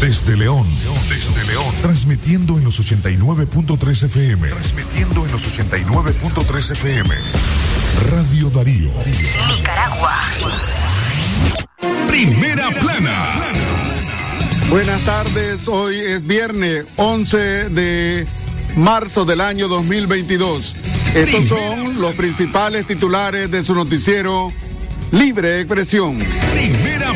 Desde León. Desde León. Transmitiendo en los 89.3 FM. Transmitiendo en los 89.3 FM. Radio Darío. Nicaragua. Primera plana. Buenas tardes, hoy es viernes 11 de marzo del año 2022. Estos son los principales titulares de su noticiero Libre Expresión. Primera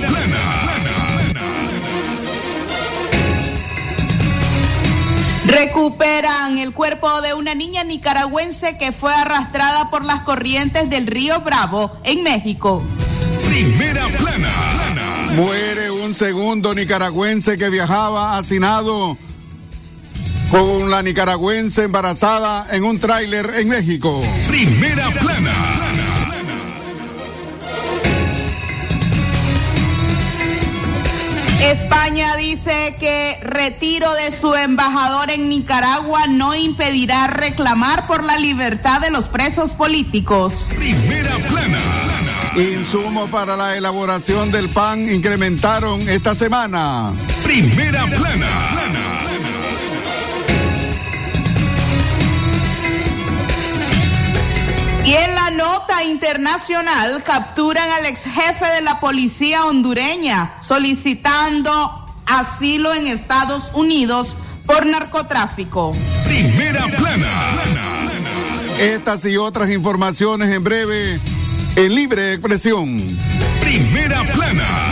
Recuperan el cuerpo de una niña nicaragüense que fue arrastrada por las corrientes del río Bravo en México. Primera plana. Muere un segundo nicaragüense que viajaba hacinado con la nicaragüense embarazada en un tráiler en México. Primera plana. España dice que retiro de su embajador en Nicaragua no impedirá reclamar por la libertad de los presos políticos. Primera plana. Insumos para la elaboración del pan incrementaron esta semana. Primera plana. Y en la nota internacional capturan al ex jefe de la policía hondureña solicitando asilo en Estados Unidos por narcotráfico. Primera plana. Estas y otras informaciones en breve en libre expresión. Primera plana.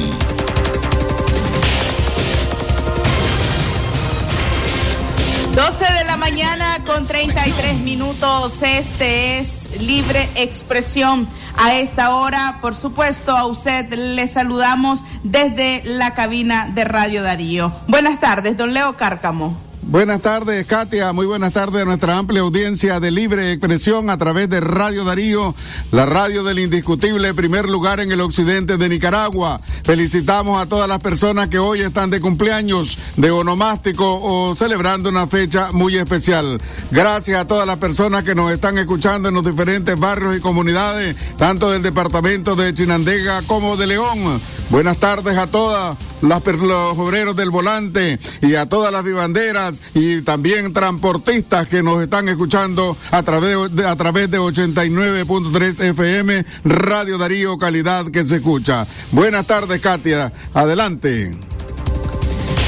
12 de la mañana con 33 minutos. Este es Libre Expresión. A esta hora, por supuesto, a usted le saludamos desde la cabina de Radio Darío. Buenas tardes, don Leo Cárcamo. Buenas tardes, Katia. Muy buenas tardes a nuestra amplia audiencia de libre expresión a través de Radio Darío, la radio del indiscutible primer lugar en el occidente de Nicaragua. Felicitamos a todas las personas que hoy están de cumpleaños, de onomástico o celebrando una fecha muy especial. Gracias a todas las personas que nos están escuchando en los diferentes barrios y comunidades, tanto del departamento de Chinandega como de León. Buenas tardes a todas las, los obreros del volante y a todas las vivanderas y también transportistas que nos están escuchando a través de, a través de 89.3 FM Radio Darío Calidad que se escucha. Buenas tardes, Katia. Adelante.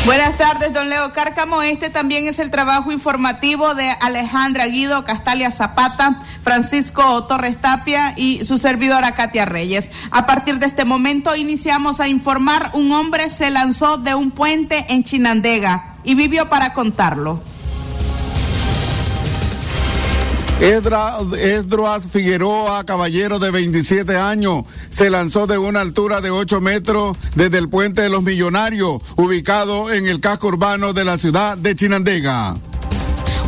Buenas tardes, don Leo Cárcamo. Este también es el trabajo informativo de Alejandra Guido, Castalia Zapata, Francisco Torres Tapia y su servidora Katia Reyes. A partir de este momento iniciamos a informar. Un hombre se lanzó de un puente en Chinandega y vivió para contarlo. Edra, Figueroa, caballero de 27 años, se lanzó de una altura de 8 metros desde el puente de los Millonarios, ubicado en el casco urbano de la ciudad de Chinandega.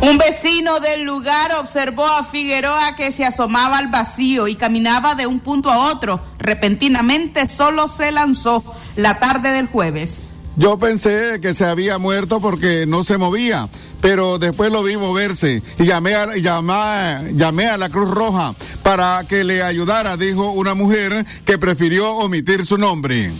Un vecino del lugar observó a Figueroa que se asomaba al vacío y caminaba de un punto a otro. Repentinamente solo se lanzó la tarde del jueves. Yo pensé que se había muerto porque no se movía, pero después lo vi moverse y llamé a, llamé, llamé a la Cruz Roja para que le ayudara, dijo una mujer que prefirió omitir su nombre.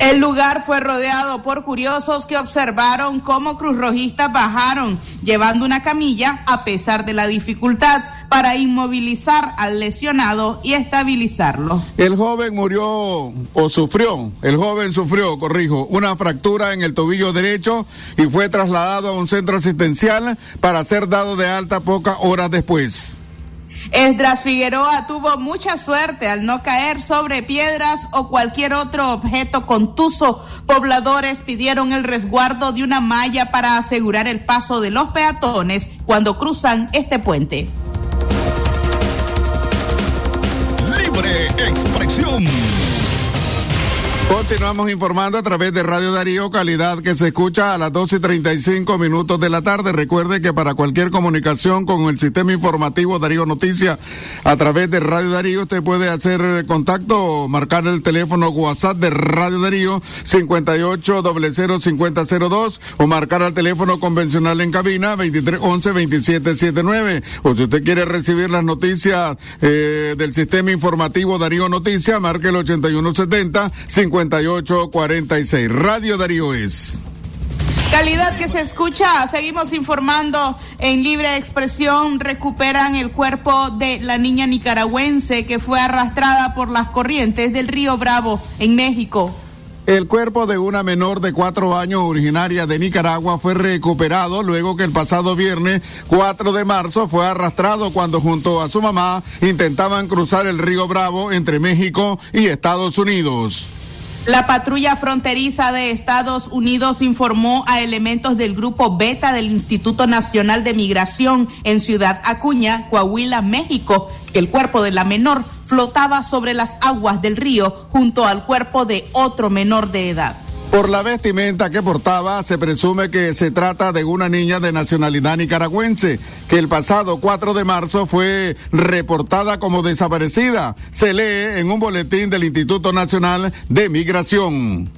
El lugar fue rodeado por curiosos que observaron cómo cruzrojistas bajaron llevando una camilla a pesar de la dificultad para inmovilizar al lesionado y estabilizarlo. El joven murió o sufrió, el joven sufrió, corrijo, una fractura en el tobillo derecho y fue trasladado a un centro asistencial para ser dado de alta pocas horas después. Esdras Figueroa tuvo mucha suerte al no caer sobre piedras o cualquier otro objeto contuso. Pobladores pidieron el resguardo de una malla para asegurar el paso de los peatones cuando cruzan este puente. Expresión. Continuamos informando a través de Radio Darío, calidad que se escucha a las 12 y 35 minutos de la tarde. Recuerde que para cualquier comunicación con el sistema informativo Darío Noticias a través de Radio Darío, usted puede hacer contacto o marcar el teléfono WhatsApp de Radio Darío 58 5002 o marcar al teléfono convencional en cabina 2311 2779. O si usted quiere recibir las noticias eh, del sistema informativo Darío Noticias, marque el 8170 50 5846. Radio Darío es. Calidad que se escucha. Seguimos informando en libre expresión. Recuperan el cuerpo de la niña nicaragüense que fue arrastrada por las corrientes del río Bravo en México. El cuerpo de una menor de cuatro años originaria de Nicaragua fue recuperado luego que el pasado viernes 4 de marzo fue arrastrado cuando junto a su mamá intentaban cruzar el río Bravo entre México y Estados Unidos. La patrulla fronteriza de Estados Unidos informó a elementos del grupo Beta del Instituto Nacional de Migración en Ciudad Acuña, Coahuila, México, que el cuerpo de la menor flotaba sobre las aguas del río junto al cuerpo de otro menor de edad. Por la vestimenta que portaba, se presume que se trata de una niña de nacionalidad nicaragüense, que el pasado 4 de marzo fue reportada como desaparecida. Se lee en un boletín del Instituto Nacional de Migración.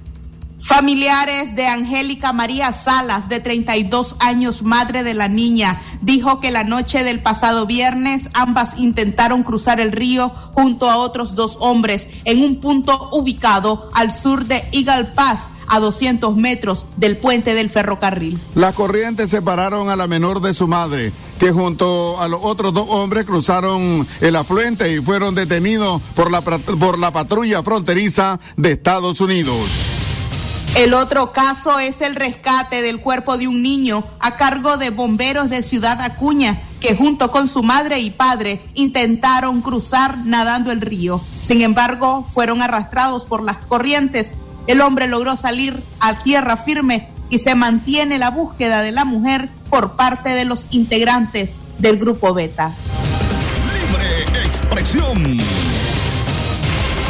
Familiares de Angélica María Salas, de 32 años, madre de la niña, dijo que la noche del pasado viernes ambas intentaron cruzar el río junto a otros dos hombres en un punto ubicado al sur de Eagle Pass, a 200 metros del puente del ferrocarril. Las corrientes separaron a la menor de su madre, que junto a los otros dos hombres cruzaron el afluente y fueron detenidos por la, por la patrulla fronteriza de Estados Unidos. El otro caso es el rescate del cuerpo de un niño a cargo de bomberos de Ciudad Acuña, que junto con su madre y padre intentaron cruzar nadando el río. Sin embargo, fueron arrastrados por las corrientes. El hombre logró salir a tierra firme y se mantiene la búsqueda de la mujer por parte de los integrantes del grupo Beta. Libre expresión.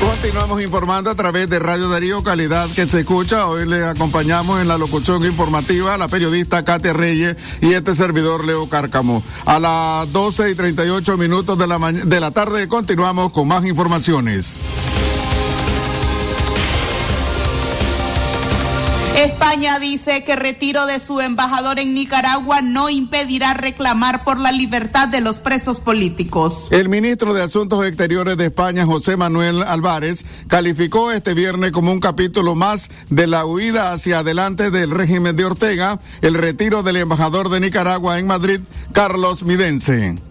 Continuamos informando a través de Radio Darío Calidad que se escucha. Hoy le acompañamos en la locución informativa a la periodista Katia Reyes y este servidor Leo Cárcamo. A las 12 y 38 minutos de la, de la tarde continuamos con más informaciones. España dice que retiro de su embajador en Nicaragua no impedirá reclamar por la libertad de los presos políticos. El ministro de Asuntos Exteriores de España, José Manuel Álvarez, calificó este viernes como un capítulo más de la huida hacia adelante del régimen de Ortega, el retiro del embajador de Nicaragua en Madrid, Carlos Midense.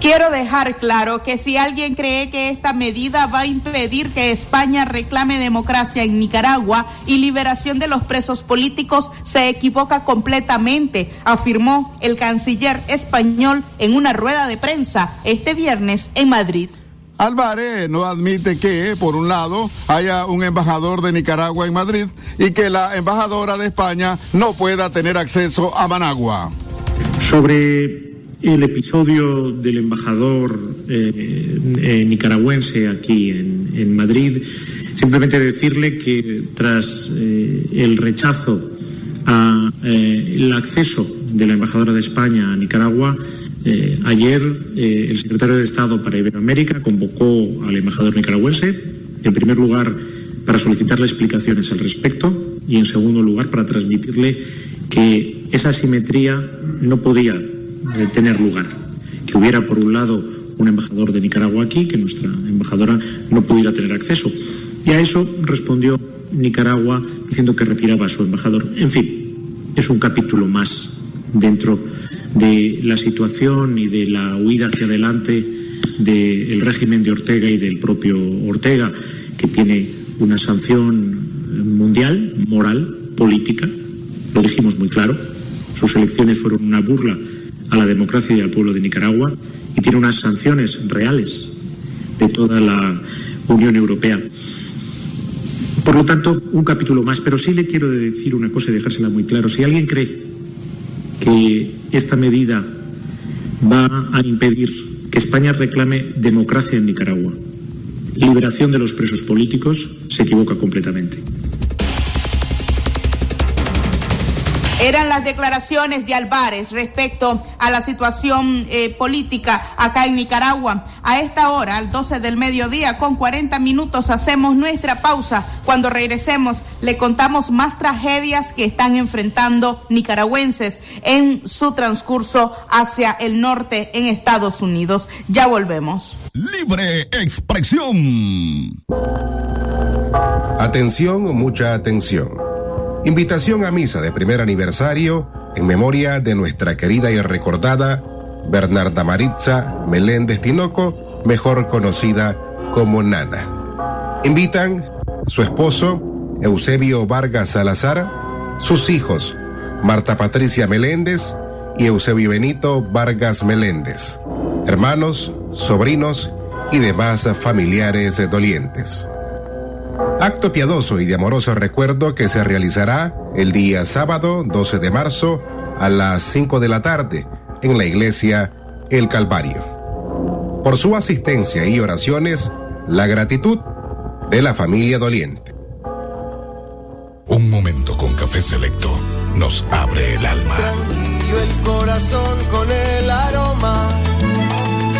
Quiero dejar claro que si alguien cree que esta medida va a impedir que España reclame democracia en Nicaragua y liberación de los presos políticos, se equivoca completamente, afirmó el canciller español en una rueda de prensa este viernes en Madrid. Álvarez no admite que, por un lado, haya un embajador de Nicaragua en Madrid y que la embajadora de España no pueda tener acceso a Managua. Sobre el episodio del embajador eh, eh, nicaragüense aquí en, Madrid. Simplemente decirle que tras eh, el rechazo al acceso de la embajadora de España a Nicaragua, ayer el secretario de Estado para Iberoamérica convocó al embajador nicaragüense, en primer lugar, para solicitarle explicaciones al respecto y, en segundo lugar, para transmitirle que esa asimetría no podía de tener lugar. Que hubiera, por un lado, un embajador de Nicaragua aquí, que nuestra embajadora no pudiera tener acceso. Y a eso respondió Nicaragua diciendo que retiraba a su embajador. En fin, es un capítulo más dentro de la situación y de la huida hacia adelante del régimen de Ortega y del propio Ortega, que tiene una sanción mundial, moral, política. Lo dijimos muy claro. Sus elecciones fueron una burla a la democracia y al pueblo de Nicaragua y tiene unas sanciones reales de toda la Unión Europea. Por lo tanto, un capítulo más, pero sí le quiero decir una cosa y dejársela muy claro. Si alguien cree que esta medida va a impedir que España reclame democracia en Nicaragua, liberación de los presos políticos, se equivoca completamente. Eran las declaraciones de Álvarez respecto a la situación eh, política acá en Nicaragua. A esta hora, al 12 del mediodía, con 40 minutos, hacemos nuestra pausa. Cuando regresemos, le contamos más tragedias que están enfrentando nicaragüenses en su transcurso hacia el norte en Estados Unidos. Ya volvemos. Libre expresión. Atención, mucha atención. Invitación a misa de primer aniversario en memoria de nuestra querida y recordada Bernarda Maritza Meléndez Tinoco, mejor conocida como Nana. Invitan su esposo, Eusebio Vargas Salazar, sus hijos, Marta Patricia Meléndez y Eusebio Benito Vargas Meléndez, hermanos, sobrinos y demás familiares dolientes. Acto piadoso y de amoroso recuerdo que se realizará el día sábado 12 de marzo a las 5 de la tarde en la iglesia El Calvario. Por su asistencia y oraciones, la gratitud de la familia doliente. Un momento con café selecto nos abre el alma. Tranquilo el corazón con el aroma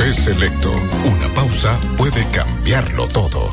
Café selecto. Una pausa puede cambiarlo todo.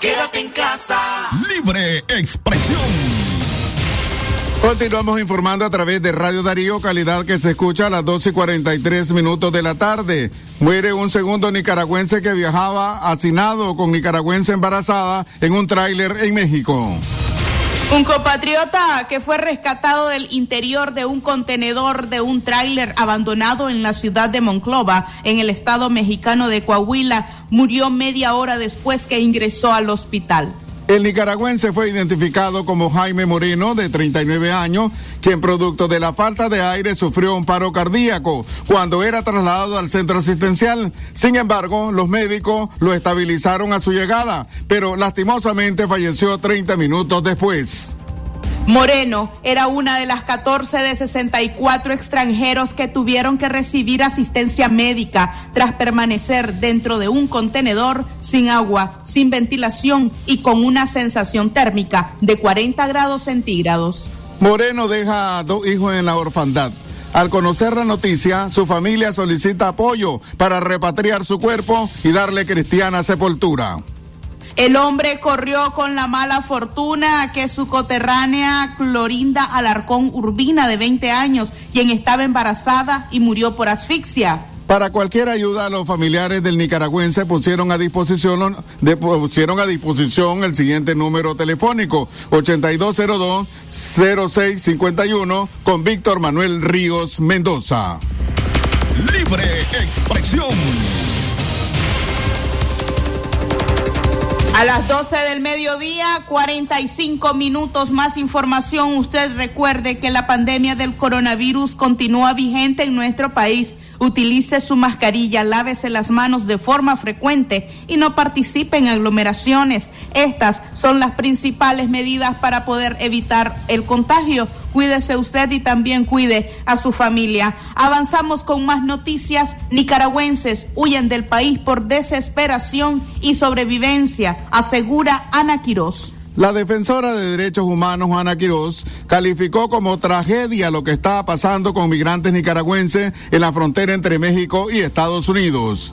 Quédate en casa. Libre expresión. Continuamos informando a través de Radio Darío, calidad que se escucha a las 12 y 43 minutos de la tarde. Muere un segundo nicaragüense que viajaba hacinado con nicaragüense embarazada en un tráiler en México. Un compatriota que fue rescatado del interior de un contenedor de un tráiler abandonado en la ciudad de Monclova, en el estado mexicano de Coahuila, murió media hora después que ingresó al hospital. El nicaragüense fue identificado como Jaime Moreno, de 39 años, quien producto de la falta de aire sufrió un paro cardíaco cuando era trasladado al centro asistencial. Sin embargo, los médicos lo estabilizaron a su llegada, pero lastimosamente falleció 30 minutos después. Moreno era una de las 14 de 64 extranjeros que tuvieron que recibir asistencia médica tras permanecer dentro de un contenedor sin agua, sin ventilación y con una sensación térmica de 40 grados centígrados. Moreno deja a dos hijos en la orfandad. Al conocer la noticia, su familia solicita apoyo para repatriar su cuerpo y darle cristiana sepultura. El hombre corrió con la mala fortuna que su coterránea Clorinda Alarcón Urbina, de 20 años, quien estaba embarazada y murió por asfixia. Para cualquier ayuda, los familiares del nicaragüense pusieron a disposición, de, pusieron a disposición el siguiente número telefónico, 8202-0651, con Víctor Manuel Ríos Mendoza. Libre expresión. A las 12 del mediodía, 45 minutos más información. Usted recuerde que la pandemia del coronavirus continúa vigente en nuestro país. Utilice su mascarilla, lávese las manos de forma frecuente y no participe en aglomeraciones. Estas son las principales medidas para poder evitar el contagio. Cuídese usted y también cuide a su familia. Avanzamos con más noticias. Nicaragüenses huyen del país por desesperación y sobrevivencia, asegura Ana Quirós. La defensora de derechos humanos, Ana Quiroz, calificó como tragedia lo que está pasando con migrantes nicaragüenses en la frontera entre México y Estados Unidos.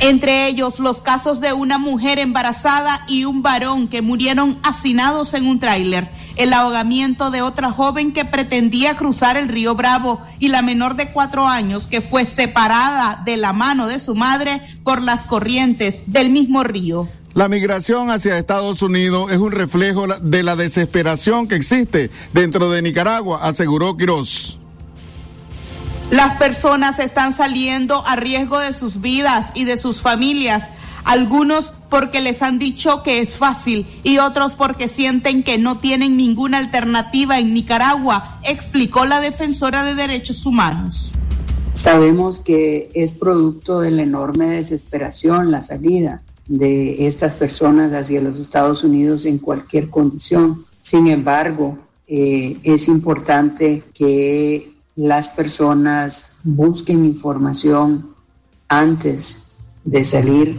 Entre ellos los casos de una mujer embarazada y un varón que murieron hacinados en un tráiler el ahogamiento de otra joven que pretendía cruzar el río Bravo y la menor de cuatro años que fue separada de la mano de su madre por las corrientes del mismo río. La migración hacia Estados Unidos es un reflejo de la desesperación que existe dentro de Nicaragua, aseguró Quiroz. Las personas están saliendo a riesgo de sus vidas y de sus familias algunos porque les han dicho que es fácil y otros porque sienten que no tienen ninguna alternativa en Nicaragua, explicó la defensora de derechos humanos. Sabemos que es producto de la enorme desesperación la salida de estas personas hacia los Estados Unidos en cualquier condición. Sin embargo, eh, es importante que las personas busquen información antes de salir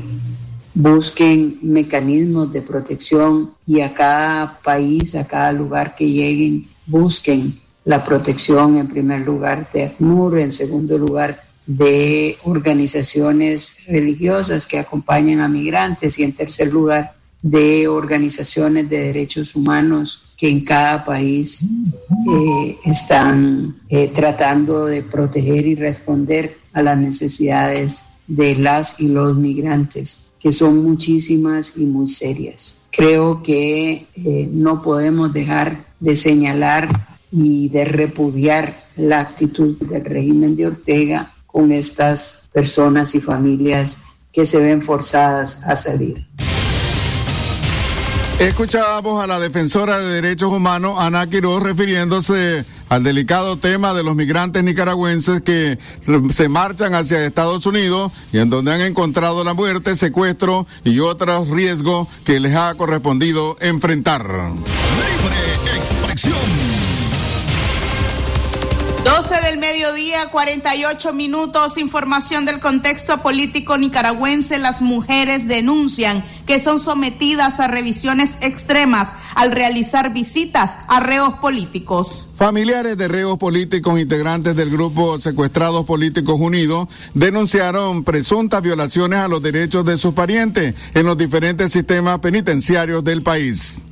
busquen mecanismos de protección y a cada país, a cada lugar que lleguen, busquen la protección en primer lugar de ACNUR, en segundo lugar de organizaciones religiosas que acompañan a migrantes y en tercer lugar de organizaciones de derechos humanos que en cada país eh, están eh, tratando de proteger y responder a las necesidades de las y los migrantes que son muchísimas y muy serias. Creo que eh, no podemos dejar de señalar y de repudiar la actitud del régimen de Ortega con estas personas y familias que se ven forzadas a salir. Escuchábamos a la defensora de derechos humanos, Ana Quiroz, refiriéndose al delicado tema de los migrantes nicaragüenses que se marchan hacia Estados Unidos y en donde han encontrado la muerte, secuestro y otros riesgos que les ha correspondido enfrentar. Libre expresión. 12 del mediodía, 48 minutos, información del contexto político nicaragüense. Las mujeres denuncian que son sometidas a revisiones extremas al realizar visitas a reos políticos. Familiares de reos políticos integrantes del grupo Secuestrados Políticos Unidos denunciaron presuntas violaciones a los derechos de sus parientes en los diferentes sistemas penitenciarios del país.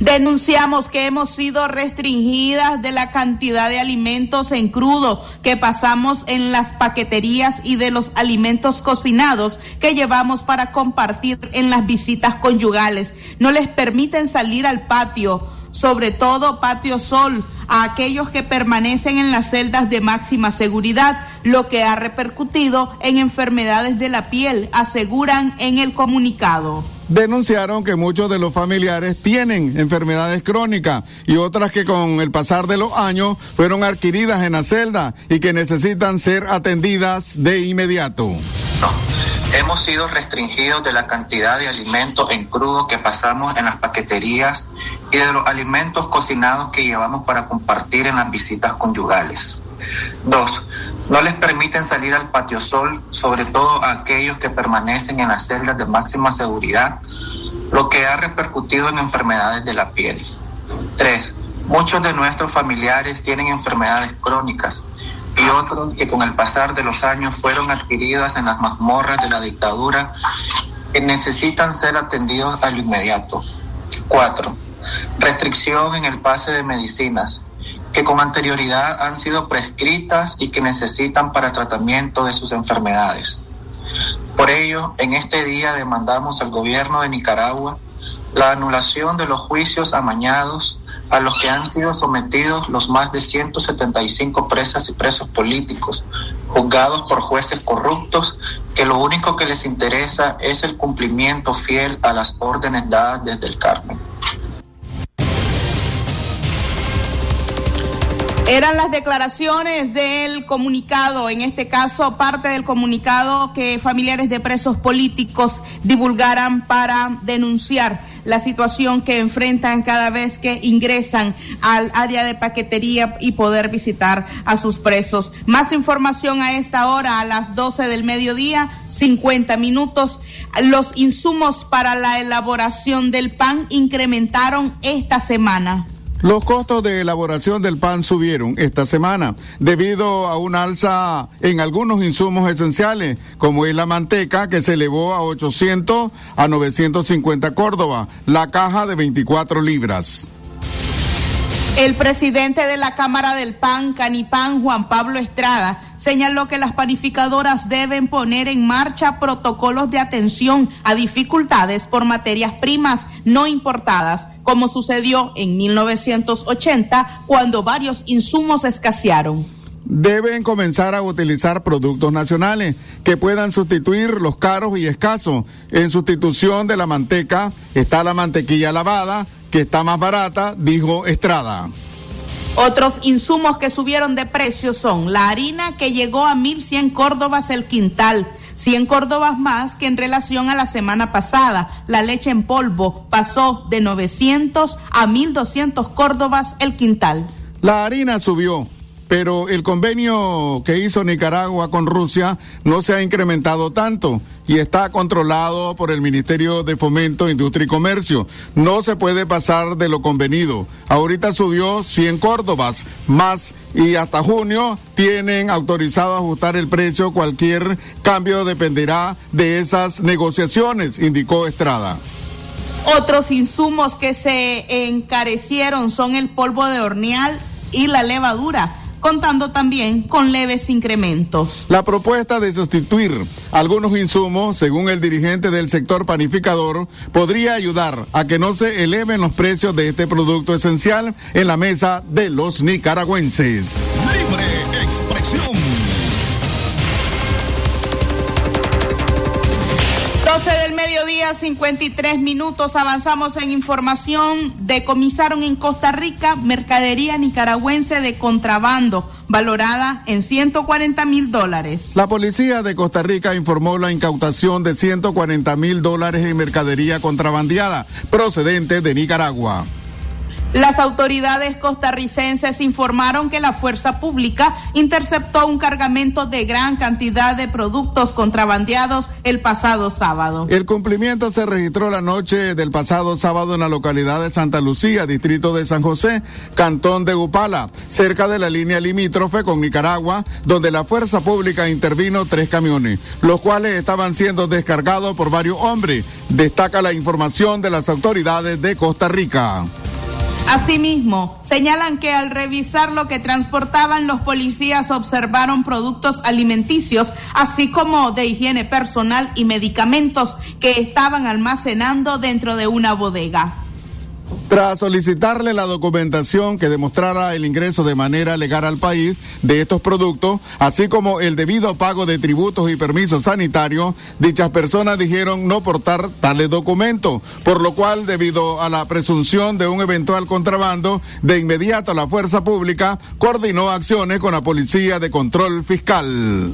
Denunciamos que hemos sido restringidas de la cantidad de alimentos en crudo que pasamos en las paqueterías y de los alimentos cocinados que llevamos para compartir en las visitas conyugales. No les permiten salir al patio, sobre todo patio sol, a aquellos que permanecen en las celdas de máxima seguridad, lo que ha repercutido en enfermedades de la piel, aseguran en el comunicado denunciaron que muchos de los familiares tienen enfermedades crónicas y otras que con el pasar de los años fueron adquiridas en la celda y que necesitan ser atendidas de inmediato. Hemos sido restringidos de la cantidad de alimentos en crudo que pasamos en las paqueterías y de los alimentos cocinados que llevamos para compartir en las visitas conyugales. Dos, no les permiten salir al patio sol, sobre todo a aquellos que permanecen en las celdas de máxima seguridad, lo que ha repercutido en enfermedades de la piel. Tres, muchos de nuestros familiares tienen enfermedades crónicas y otros que con el pasar de los años fueron adquiridas en las mazmorras de la dictadura que necesitan ser atendidos al inmediato. Cuatro, restricción en el pase de medicinas que con anterioridad han sido prescritas y que necesitan para tratamiento de sus enfermedades. Por ello, en este día demandamos al gobierno de Nicaragua la anulación de los juicios amañados a los que han sido sometidos los más de 175 presas y presos políticos juzgados por jueces corruptos que lo único que les interesa es el cumplimiento fiel a las órdenes dadas desde el Carmen. Eran las declaraciones del comunicado, en este caso parte del comunicado que familiares de presos políticos divulgaran para denunciar la situación que enfrentan cada vez que ingresan al área de paquetería y poder visitar a sus presos. Más información a esta hora, a las 12 del mediodía, 50 minutos. Los insumos para la elaboración del pan incrementaron esta semana. Los costos de elaboración del pan subieron esta semana debido a una alza en algunos insumos esenciales, como es la manteca que se elevó a 800 a 950 Córdoba, la caja de 24 libras. El presidente de la Cámara del PAN, Canipán, Juan Pablo Estrada, señaló que las panificadoras deben poner en marcha protocolos de atención a dificultades por materias primas no importadas, como sucedió en 1980 cuando varios insumos escasearon deben comenzar a utilizar productos nacionales que puedan sustituir los caros y escasos. En sustitución de la manteca está la mantequilla lavada, que está más barata, dijo Estrada. Otros insumos que subieron de precio son la harina que llegó a 1.100 córdobas el quintal, 100 córdobas más que en relación a la semana pasada. La leche en polvo pasó de 900 a 1.200 córdobas el quintal. La harina subió pero el convenio que hizo Nicaragua con Rusia no se ha incrementado tanto y está controlado por el Ministerio de Fomento, Industria y Comercio. No se puede pasar de lo convenido. Ahorita subió 100 córdobas más y hasta junio tienen autorizado ajustar el precio. Cualquier cambio dependerá de esas negociaciones, indicó Estrada. Otros insumos que se encarecieron son el polvo de horneal y la levadura contando también con leves incrementos. La propuesta de sustituir algunos insumos, según el dirigente del sector panificador, podría ayudar a que no se eleven los precios de este producto esencial en la mesa de los nicaragüenses. Libre expresión. Mediodía, 53 minutos. Avanzamos en información. Decomisaron en Costa Rica mercadería nicaragüense de contrabando, valorada en 140 mil dólares. La policía de Costa Rica informó la incautación de 140 mil dólares en mercadería contrabandeada procedente de Nicaragua. Las autoridades costarricenses informaron que la fuerza pública interceptó un cargamento de gran cantidad de productos contrabandeados el pasado sábado. El cumplimiento se registró la noche del pasado sábado en la localidad de Santa Lucía, distrito de San José, cantón de Upala, cerca de la línea limítrofe con Nicaragua, donde la fuerza pública intervino tres camiones, los cuales estaban siendo descargados por varios hombres. Destaca la información de las autoridades de Costa Rica. Asimismo, señalan que al revisar lo que transportaban los policías observaron productos alimenticios, así como de higiene personal y medicamentos que estaban almacenando dentro de una bodega. Tras solicitarle la documentación que demostrara el ingreso de manera legal al país de estos productos, así como el debido pago de tributos y permisos sanitarios, dichas personas dijeron no portar tales documentos, por lo cual, debido a la presunción de un eventual contrabando, de inmediato la fuerza pública coordinó acciones con la Policía de Control Fiscal.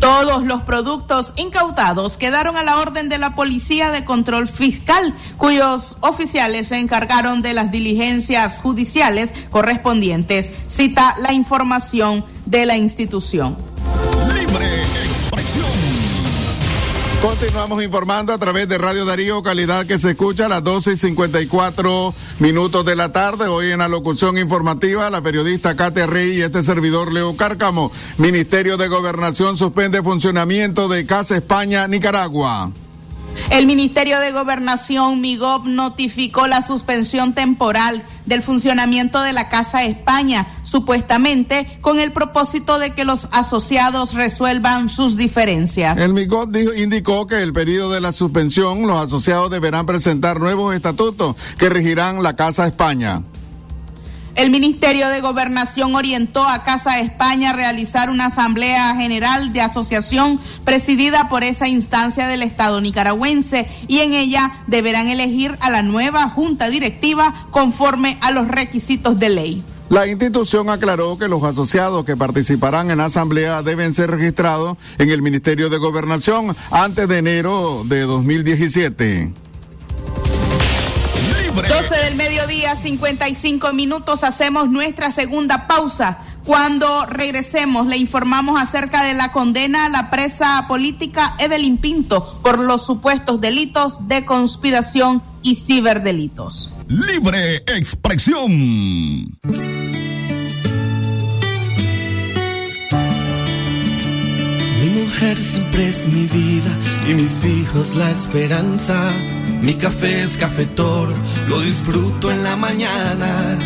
Todos los productos incautados quedaron a la orden de la Policía de Control Fiscal, cuyos oficiales se encargaron de las diligencias judiciales correspondientes. Cita la información de la institución. Continuamos informando a través de Radio Darío, calidad que se escucha a las 12 y 54 minutos de la tarde. Hoy en la locución informativa, la periodista Katia Rey y este servidor Leo Cárcamo. Ministerio de Gobernación suspende funcionamiento de Casa España, Nicaragua. El Ministerio de Gobernación, MIGOB, notificó la suspensión temporal del funcionamiento de la Casa España, supuestamente con el propósito de que los asociados resuelvan sus diferencias. El MIGOB indicó que el periodo de la suspensión, los asociados deberán presentar nuevos estatutos que regirán la Casa España. El Ministerio de Gobernación orientó a Casa España a realizar una asamblea general de asociación presidida por esa instancia del Estado nicaragüense y en ella deberán elegir a la nueva junta directiva conforme a los requisitos de ley. La institución aclaró que los asociados que participarán en la asamblea deben ser registrados en el Ministerio de Gobernación antes de enero de 2017. 12 del mediodía, 55 minutos, hacemos nuestra segunda pausa. Cuando regresemos, le informamos acerca de la condena a la presa política Evelyn Pinto por los supuestos delitos de conspiración y ciberdelitos. Libre expresión. Mi mujer siempre es mi vida y mis hijos la esperanza. Mi café es cafetor, lo disfruto en la mañana.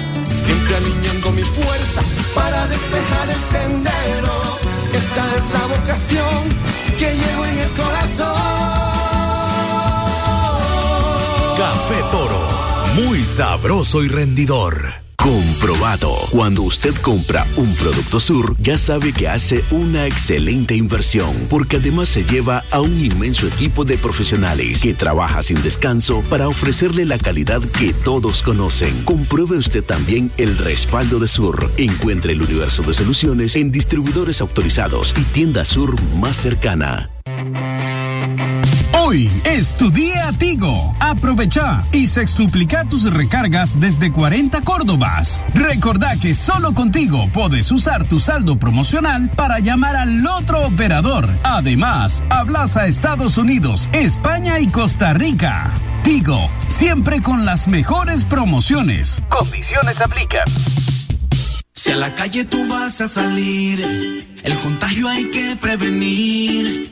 Siempre alineando mi fuerza para despejar el sendero. Esta es la vocación que llevo en el corazón. Café Toro, muy sabroso y rendidor. Comprobado. Cuando usted compra un producto Sur, ya sabe que hace una excelente inversión, porque además se lleva a un inmenso equipo de profesionales que trabaja sin descanso para ofrecerle la calidad que todos conocen. Compruebe usted también el respaldo de Sur. Encuentre el universo de soluciones en distribuidores autorizados y tienda Sur más cercana. Hoy es Tigo. Aprovecha y sextuplica tus recargas desde 40 Córdobas. Recordá que solo contigo puedes usar tu saldo promocional para llamar al otro operador. Además, hablas a Estados Unidos, España y Costa Rica. Tigo, siempre con las mejores promociones. Condiciones aplican. Si a la calle tú vas a salir, el contagio hay que prevenir.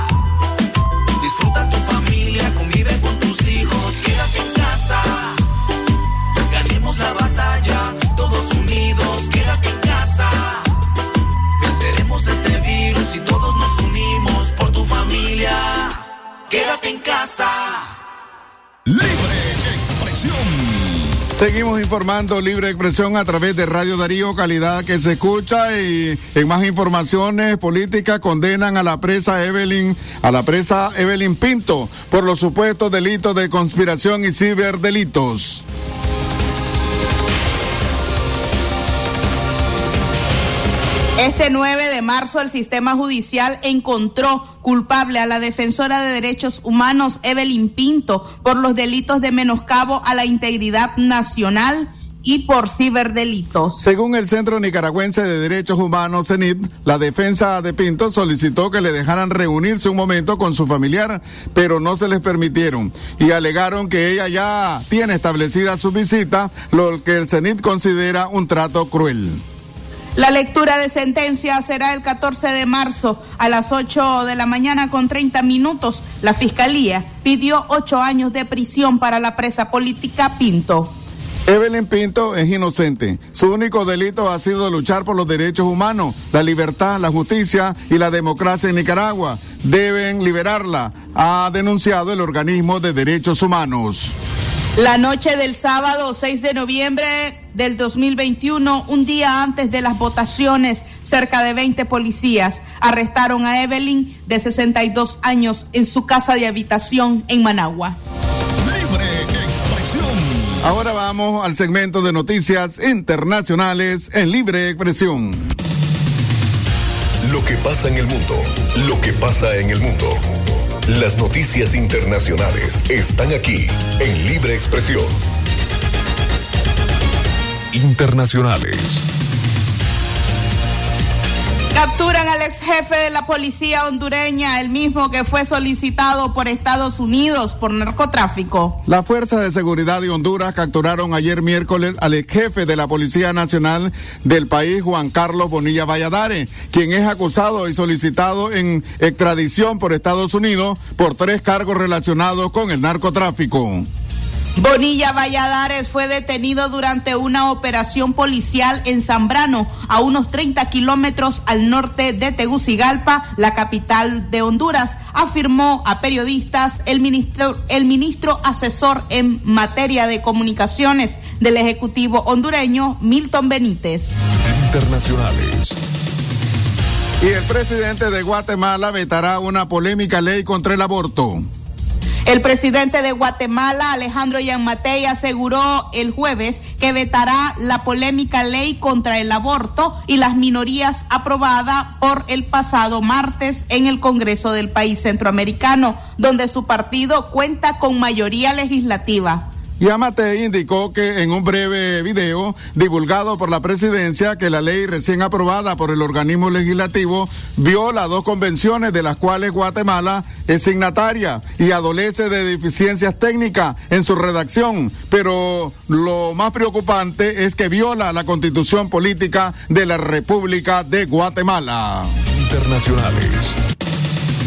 Quédate en casa. Libre expresión. Seguimos informando Libre Expresión a través de Radio Darío, calidad que se escucha y en más informaciones políticas condenan a la presa Evelyn, a la presa Evelyn Pinto por los supuestos delitos de conspiración y ciberdelitos. Este 9 de marzo el sistema judicial encontró culpable a la defensora de derechos humanos Evelyn Pinto por los delitos de menoscabo a la integridad nacional y por ciberdelitos. Según el Centro Nicaragüense de Derechos Humanos, CENIT, la defensa de Pinto solicitó que le dejaran reunirse un momento con su familiar, pero no se les permitieron y alegaron que ella ya tiene establecida su visita, lo que el CENIT considera un trato cruel. La lectura de sentencia será el 14 de marzo a las 8 de la mañana con 30 minutos. La Fiscalía pidió ocho años de prisión para la presa política Pinto. Evelyn Pinto es inocente. Su único delito ha sido luchar por los derechos humanos, la libertad, la justicia y la democracia en Nicaragua. Deben liberarla, ha denunciado el organismo de derechos humanos. La noche del sábado 6 de noviembre del 2021, un día antes de las votaciones, cerca de 20 policías arrestaron a Evelyn de 62 años en su casa de habitación en Managua. Libre expresión. Ahora vamos al segmento de noticias internacionales en libre expresión. Lo que pasa en el mundo, lo que pasa en el mundo. Las noticias internacionales están aquí en Libre Expresión. Internacionales. Capturan al ex jefe de la policía hondureña, el mismo que fue solicitado por Estados Unidos por narcotráfico. Las fuerzas de seguridad de Honduras capturaron ayer miércoles al ex jefe de la Policía Nacional del país, Juan Carlos Bonilla Valladares, quien es acusado y solicitado en extradición por Estados Unidos por tres cargos relacionados con el narcotráfico. Bonilla Valladares fue detenido durante una operación policial en Zambrano, a unos 30 kilómetros al norte de Tegucigalpa, la capital de Honduras, afirmó a periodistas el ministro, el ministro asesor en materia de comunicaciones del Ejecutivo hondureño, Milton Benítez. Internacionales. Y el presidente de Guatemala vetará una polémica ley contra el aborto. El presidente de Guatemala, Alejandro Yanmatei, aseguró el jueves que vetará la polémica ley contra el aborto y las minorías aprobada por el pasado martes en el Congreso del país centroamericano, donde su partido cuenta con mayoría legislativa. Yamate indicó que en un breve video divulgado por la presidencia que la ley recién aprobada por el organismo legislativo viola dos convenciones de las cuales Guatemala es signataria y adolece de deficiencias técnicas en su redacción, pero lo más preocupante es que viola la constitución política de la República de Guatemala. Internacionales.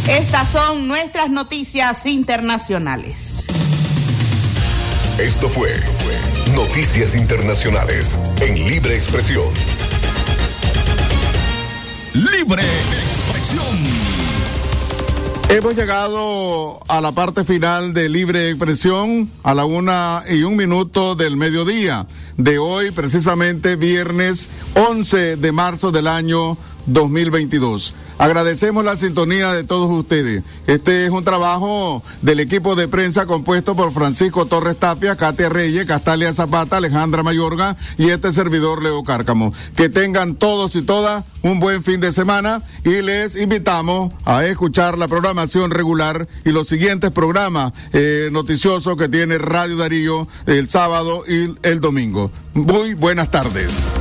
Estas son nuestras noticias internacionales. Esto fue Noticias Internacionales en Libre Expresión. Libre Expresión. Hemos llegado a la parte final de Libre Expresión a la una y un minuto del mediodía de hoy, precisamente viernes 11 de marzo del año 2022. Agradecemos la sintonía de todos ustedes. Este es un trabajo del equipo de prensa compuesto por Francisco Torres Tapia, Katia Reyes, Castalia Zapata, Alejandra Mayorga y este servidor Leo Cárcamo. Que tengan todos y todas un buen fin de semana y les invitamos a escuchar la programación regular y los siguientes programas eh, noticiosos que tiene Radio Darío el sábado y el domingo. Muy buenas tardes.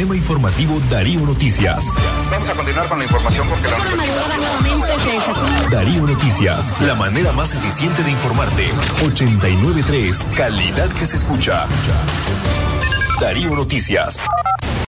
Sistema Informativo Darío Noticias. Vamos a continuar con la información porque la Darío Noticias, la manera más eficiente de informarte. 893, calidad que se escucha. Darío Noticias.